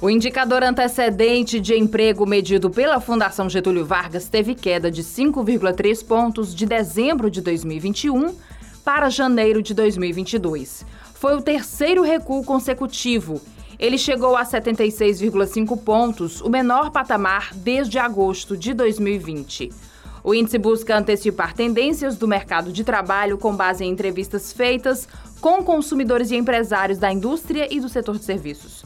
O indicador antecedente de emprego medido pela Fundação Getúlio Vargas teve queda de 5,3 pontos de dezembro de 2021 para janeiro de 2022. Foi o terceiro recuo consecutivo. Ele chegou a 76,5 pontos, o menor patamar desde agosto de 2020. O índice busca antecipar tendências do mercado de trabalho com base em entrevistas feitas com consumidores e empresários da indústria e do setor de serviços.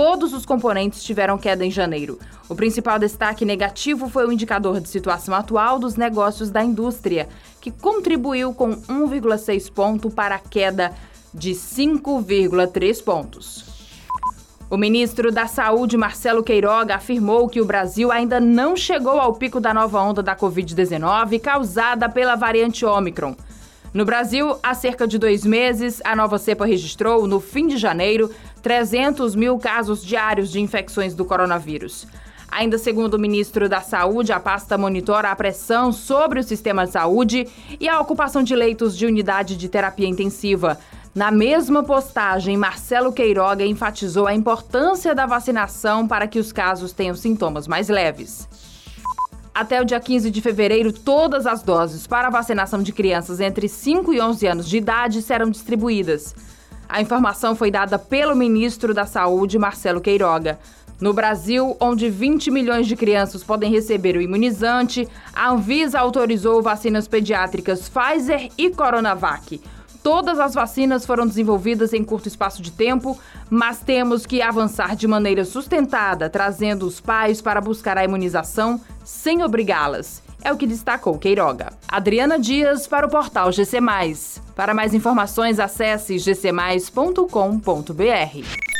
Todos os componentes tiveram queda em janeiro. O principal destaque negativo foi o indicador de situação atual dos negócios da indústria, que contribuiu com 1,6 ponto para a queda de 5,3 pontos. O ministro da Saúde, Marcelo Queiroga, afirmou que o Brasil ainda não chegou ao pico da nova onda da Covid-19 causada pela variante Omicron. No Brasil, há cerca de dois meses, a nova cepa registrou, no fim de janeiro, 300 mil casos diários de infecções do coronavírus. Ainda segundo o ministro da Saúde, a pasta monitora a pressão sobre o sistema de saúde e a ocupação de leitos de unidade de terapia intensiva. Na mesma postagem, Marcelo Queiroga enfatizou a importância da vacinação para que os casos tenham sintomas mais leves. Até o dia 15 de fevereiro, todas as doses para vacinação de crianças entre 5 e 11 anos de idade serão distribuídas. A informação foi dada pelo ministro da Saúde, Marcelo Queiroga. No Brasil, onde 20 milhões de crianças podem receber o imunizante, a Anvisa autorizou vacinas pediátricas Pfizer e Coronavac. Todas as vacinas foram desenvolvidas em curto espaço de tempo, mas temos que avançar de maneira sustentada, trazendo os pais para buscar a imunização sem obrigá-las. É o que destacou Queiroga. Adriana Dias para o portal GC+. Para mais informações, acesse gcmais.com.br.